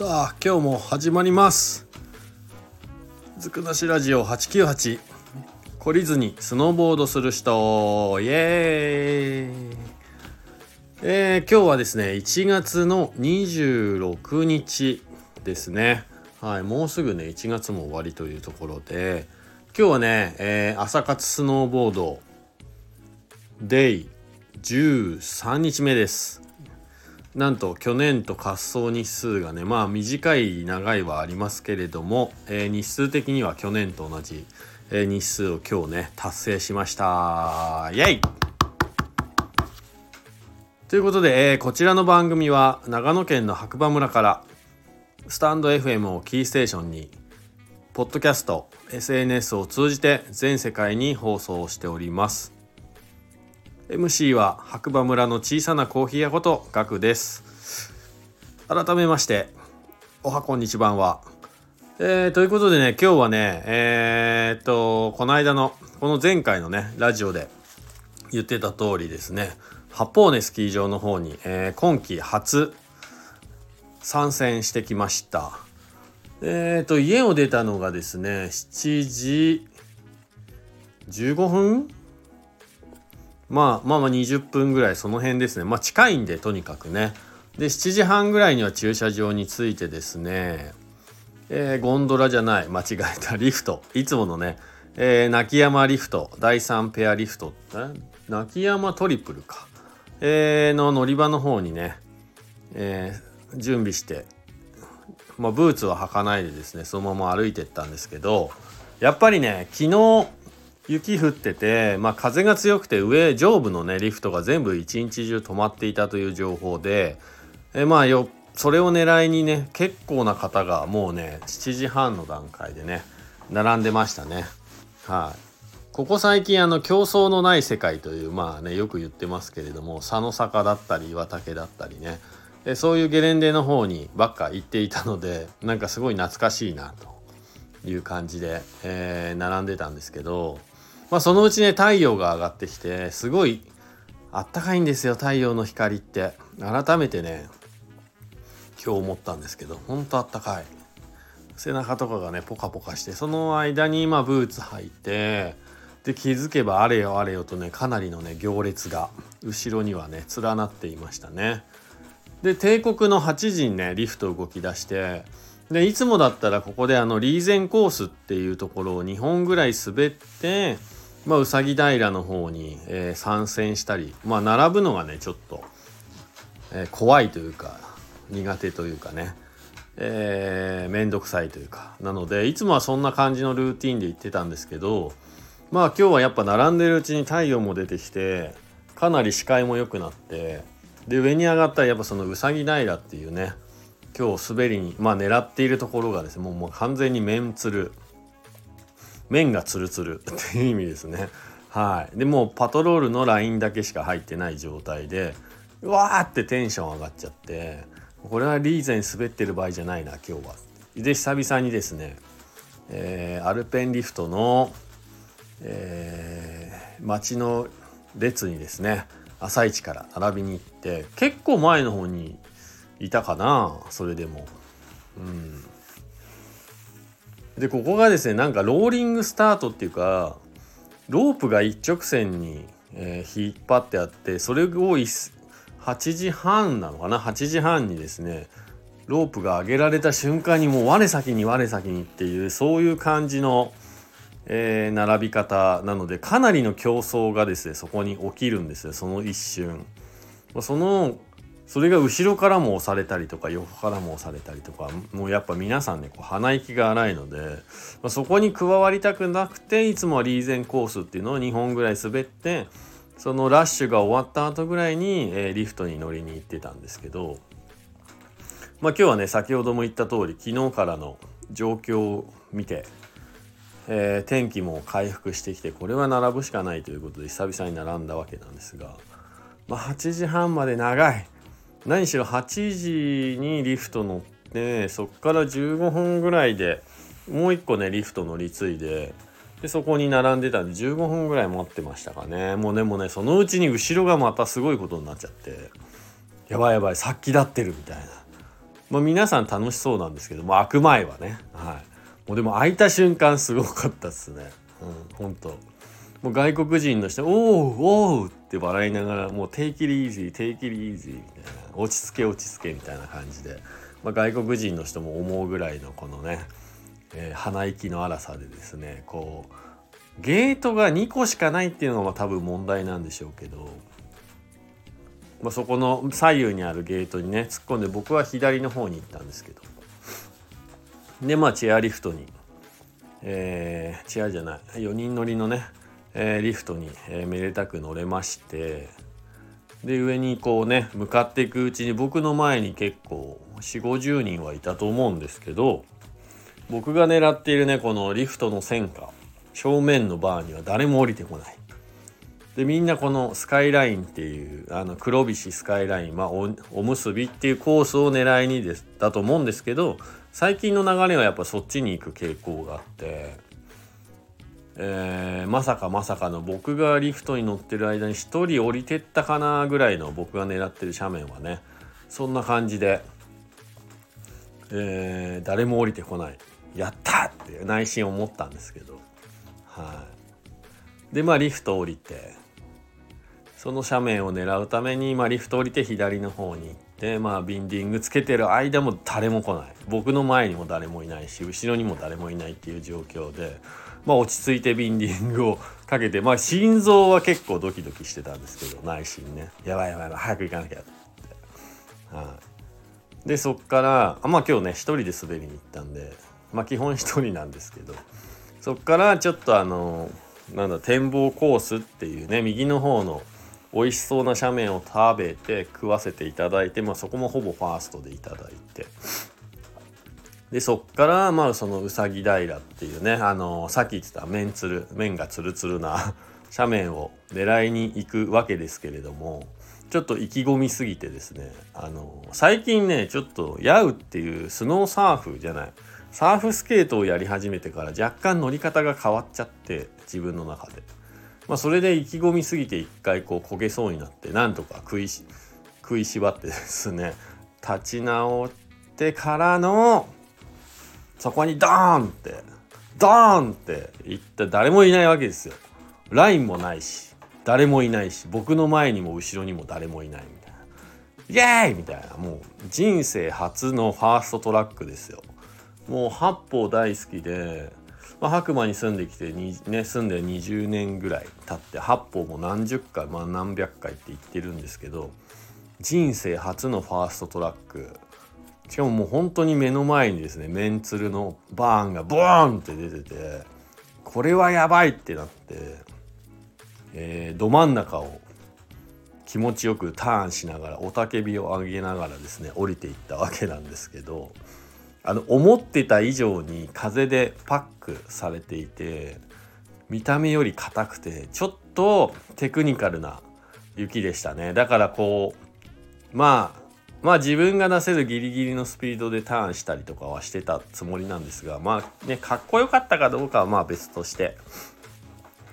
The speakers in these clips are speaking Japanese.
さあ今日も始まります。ずくなしラジオ898懲りずにスノーボードする人。イエーイ。えー、今日はですね1月の26日ですね。はいもうすぐね1月も終わりというところで。今日はね、えー、朝活スノーボードデイ13日目です。なんと去年と滑走日数がねまあ短い長いはありますけれども、えー、日数的には去年と同じ、えー、日数を今日ね達成しました。イエイ！ということで、えー、こちらの番組は長野県の白馬村からスタンド FM をキーステーションにポッドキャスト SNS を通じて全世界に放送しております。MC は白馬村の小さなコーヒー屋ことガクです。改めましておはこんにちばんは。えー、ということでね今日はねえー、っとこの間のこの前回のねラジオで言ってた通りですね八方根スキー場の方に、えー、今季初参戦してきました。えっ、と家を出たのがですね7時15分まあまあまあ20分ぐらいその辺ですね。まあ近いんでとにかくね。で7時半ぐらいには駐車場に着いてですね、えー、ゴンドラじゃない。間違えたリフト。いつものね、えー、泣き山リフト。第3ペアリフト。泣き山トリプルか、えー、の乗り場の方にね、えー、準備して。まあ、ブーツは履かないでですねそのまま歩いてったんですけどやっぱりね昨日雪降ってて、まあ、風が強くて上上部のねリフトが全部一日中止まっていたという情報でえまあよそれを狙いにね結構な方がもうね7時半の段階でね並んでましたね。はい、ここ最近あの競争のない世界というまあねよく言ってますけれども佐野坂だったり岩竹だったりね。でそういうゲレンデの方にばっか行っていたのでなんかすごい懐かしいなという感じで、えー、並んでたんですけどまあ、そのうちね太陽が上がってきてすごいあったかいんですよ太陽の光って。改めてね今日思ったんですけどほんとあったかい。背中とかがねポカポカしてその間に今ブーツ履いてで気づけばあれよあれよとねかなりのね行列が後ろにはね連なっていましたね。で帝国の8時にねリフト動き出してでいつもだったらここであのリーゼンコースっていうところを2本ぐらい滑ってまあ、うさぎ平の方に、えー、参戦したり、まあ、並ぶのがねちょっと、えー、怖いというか苦手というかねえー、めんどくさいというかなのでいつもはそんな感じのルーティンで行ってたんですけどまあ今日はやっぱ並んでるうちに太陽も出てきてかなり視界も良くなってで上に上がったらやっぱそのうさぎ平っていうね今日滑りにまあ狙っているところがですねもうもう完全に面つる面がツルツル っていう意味ですね。はい、でもうパトロールのラインだけしか入ってない状態でうわーってテンション上がっちゃってこれはリーゼン滑ってる場合じゃないな今日は。で久々にですね、えー、アルペンリフトの、えー、街の列にですね朝一から並びに行って結構前の方にいたかなそれでも。うんでここがですねなんかローリングスタートっていうかロープが一直線に、えー、引っ張ってあってそれを8時半なのかな？8時半にですねロープが上げられた瞬間にもう我先に我先にっていうそういう感じの、えー、並び方なのでかなりの競争がですねそこに起きるんですよその一瞬。そのそれが後ろからも押されたりとか横からも押されたりとかもうやっぱ皆さんねこう鼻息が荒いので、まあ、そこに加わりたくなくていつもはリーゼンコースっていうのを2本ぐらい滑ってそのラッシュが終わった後ぐらいに、えー、リフトに乗りに行ってたんですけどまあ今日はね先ほども言った通り昨日からの状況を見て、えー、天気も回復してきてこれは並ぶしかないということで久々に並んだわけなんですが、まあ、8時半まで長い。何しろ8時にリフト乗ってそっから15分ぐらいでもう一個ねリフト乗り継いででそこに並んでたんで15分ぐらい待ってましたかね。もうでもねそのうちに後ろがまたすごいことになっちゃってやばいやばい殺気立ってるみたいな。まあ、皆さん楽しそうなんですけども開く前はね。はい。もうでも開いた瞬間すごかったっすね。うん本当もう外国人の人「おおおう!」って笑いながらもう「 Take it easy, take it easy」みたいな「落ち着け落ち着け」みたいな感じで、まあ、外国人の人も思うぐらいのこのね、えー、鼻息の荒さでですねこうゲートが2個しかないっていうのが多分問題なんでしょうけど、まあ、そこの左右にあるゲートにね突っ込んで僕は左の方に行ったんですけどでまあチェアリフトに、えー、チェアじゃない4人乗りのね、え、リフトに、え、めでたく乗れましてで上にこうね向かっていくうちに僕の前に結構4 5 0人はいたと思うんですけど僕が狙っているねこのリフトの線下正面のバーには誰も降りてこない。でみんなこのスカイラインっていうあの黒菱スカイライン、まあ、おおむすびっていうコースを狙いにですだと思うんですけど最近の流れはやっぱそっちに行く傾向があって、えー、まさかまさかの僕がリフトに乗ってる間に1人降りてったかなぐらいの僕が狙ってる斜面はねそんな感じで、えー、誰も降りてこない。やったって内心思ったんですけど。はい。でまあリフト降りてその斜面を狙うために、まあ、リフト降りて左の方に行ってまあビンディングつけてる間も誰も来ない。僕の前にも誰もいないし後ろにも誰もいないっていう状況でまあ落ち着いてビンディングをかけてまあ心臓は結構ドキドキしてたんですけど内心ね。やばいやばいやばい早く行かなきゃ。ってはい、でそっからあまあ今日ね一人で滑りに行ったんでまあ基本一人なんですけどそっからちょっとあのなんだ展望コースっていうね右の方の美味しそうな斜面を食べて食わせていただいて、まあ、そこもほぼファーストでいただいて。でそっからまあそのうさぎ平っていうねあのさっき言ってた面つる面がつるつるな 斜面を狙いに行くわけですけれどもちょっと意気込みすぎてですねあの最近ねちょっとヤウっていうスノーサーフじゃないサーフスケートをやり始めてから若干乗り方が変わっちゃって自分の中で。まあ、それで意気込みすぎて一回こう焦げそうになってなんとか食いし食いしばってですね立ち直ってからのそこにドーンってドーンって言った誰もいないわけですよ。ラインもないし誰もいないし僕の前にも後ろにも誰もいないみたいな。イエーイみたいなもう人生初のファーストトラックですよ。もう八方大好きで、まあ、白馬に住んできてに、ね、住んで20年ぐらい経って八方も何十回、まあ、何百回って言ってるんですけど人生初のファーストトラックしかももう本当に目の前にですねメンツルのバーンがボーンって出ててこれはやばいってなって、えー、ど真ん中を気持ちよくターンしながら雄たけびを上げながらですね降りていったわけなんですけどあの思ってた以上に風でパックされていて見た目より硬くてちょっとテクニカルな雪でしたね。だからこうまあまあ自分が出せるギリギリのスピードでターンしたりとかはしてたつもりなんですがまあねかっこよかったかどうかはまあ別として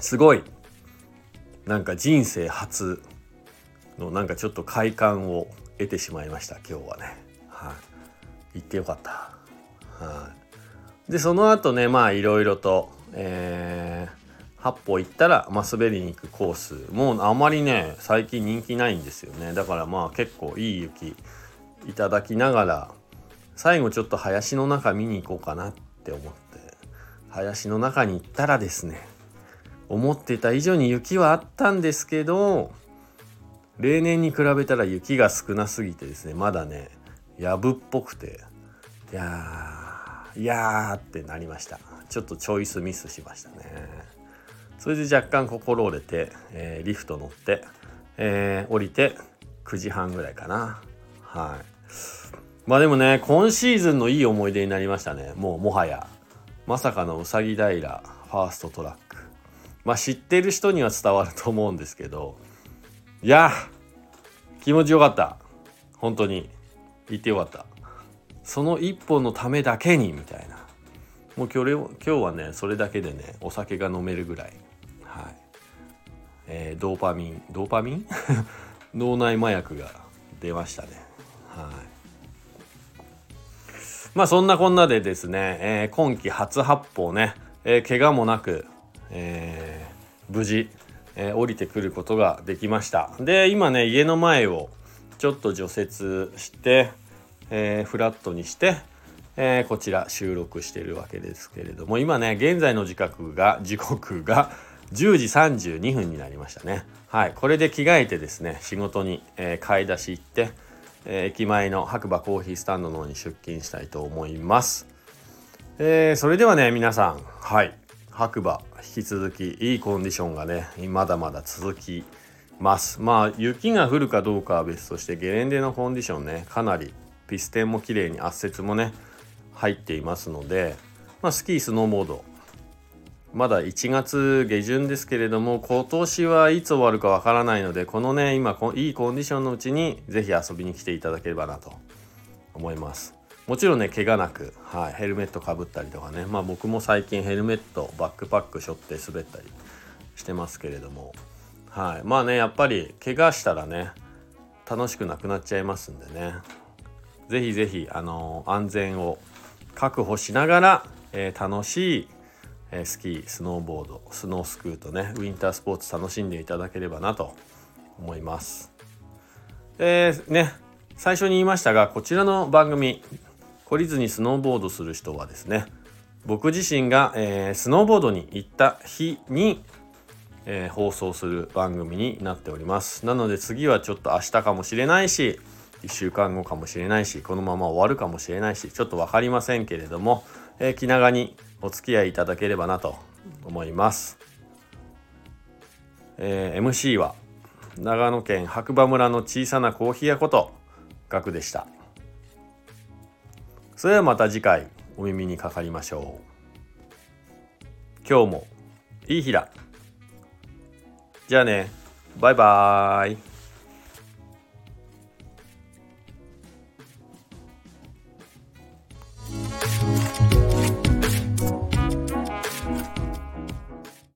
すごいなんか人生初のなんかちょっと快感を得てしまいました今日はね。はい、行ってよかった。はい、でその後ねまあいろいろと、えー、8歩行ったら、まあ、滑りに行くコースもうあまりね最近人気ないんですよね。だからまあ結構いい雪いただきながら最後ちょっと林の中見に行こうかなって思って林の中に行ったらですね思ってた以上に雪はあったんですけど例年に比べたら雪が少なすぎてですねまだねやぶっぽくていやーいやーってなりました。ちょっとチョイスミスしましたね。それで若干心折れて、えー、リフト乗って、えー、降りて9時半ぐらいかな。はい。まあでもね今シーズンのいい思い出になりましたね。もうもはや。まさかのうさぎ平ファーストトラック。まあ知ってる人には伝わると思うんですけど。いや気持ちよかった。本当に。言ってよかった。その一本のためだけにみたいな。もう今日はねそれだけでねお酒が飲めるぐらい、えー、ドーパミンドーパミン？脳内麻薬が出ましたね。はい。まあそんなこんなでですね、えー、今季初発砲ね、えー、怪我もなく、えー、無事、えー、降りてくることができました。で今ね家の前をちょっと除雪して、えー、フラットにして、えー、こちら収録してるわけですけれども今ね現在の時刻が時刻が10時32分になりましたね。はい。これで着替えてですね仕事に、えー、買い出し行って、えー、駅前の白馬コーヒースタンドの方に出勤したいと思います、えー、それではね皆さん。はい。白馬引き続きいいコンディションがねまだまだ続きます。まあ雪が降るかどうかは別としてゲレンデのコンディションねかなりピステンも綺麗に圧雪もね入っていますので、まあ、スキースノーボードまだ1月下旬ですけれども今年はいつ終わるかわからないのでこのね今いいコンディションのうちに是非遊びに来ていただければなと思います。もちろんね怪我なく、はい、ヘルメットかぶったりとかねまあ僕も最近ヘルメットバックパック背負って滑ったりしてますけれどもはいまあねやっぱり怪我したらね楽しくなくなっちゃいますんでね。是非是非あのー、安全を確保しながら、えー、楽しいえスキースノーボードスノースクーとねウィンタースポーツ楽しんでいただければなと思います。えー、ね最初に言いましたがこちらの番組懲りずにスノーボードする人はですね僕自身が、えー、スノーボードに行った日に、えー、放送する番組になっておりますなので次はちょっと明日かもしれないし1週間後かもしれないしこのまま終わるかもしれないしちょっと分かりませんけれども、えー、気長にお付き合いいただければなと思います。えー、MC は長野県白馬村の小さなコーヒー屋ことガクでした。それではまた次回お耳にかかりましょう。今日もいい日だ。じゃあね、バイバーイ。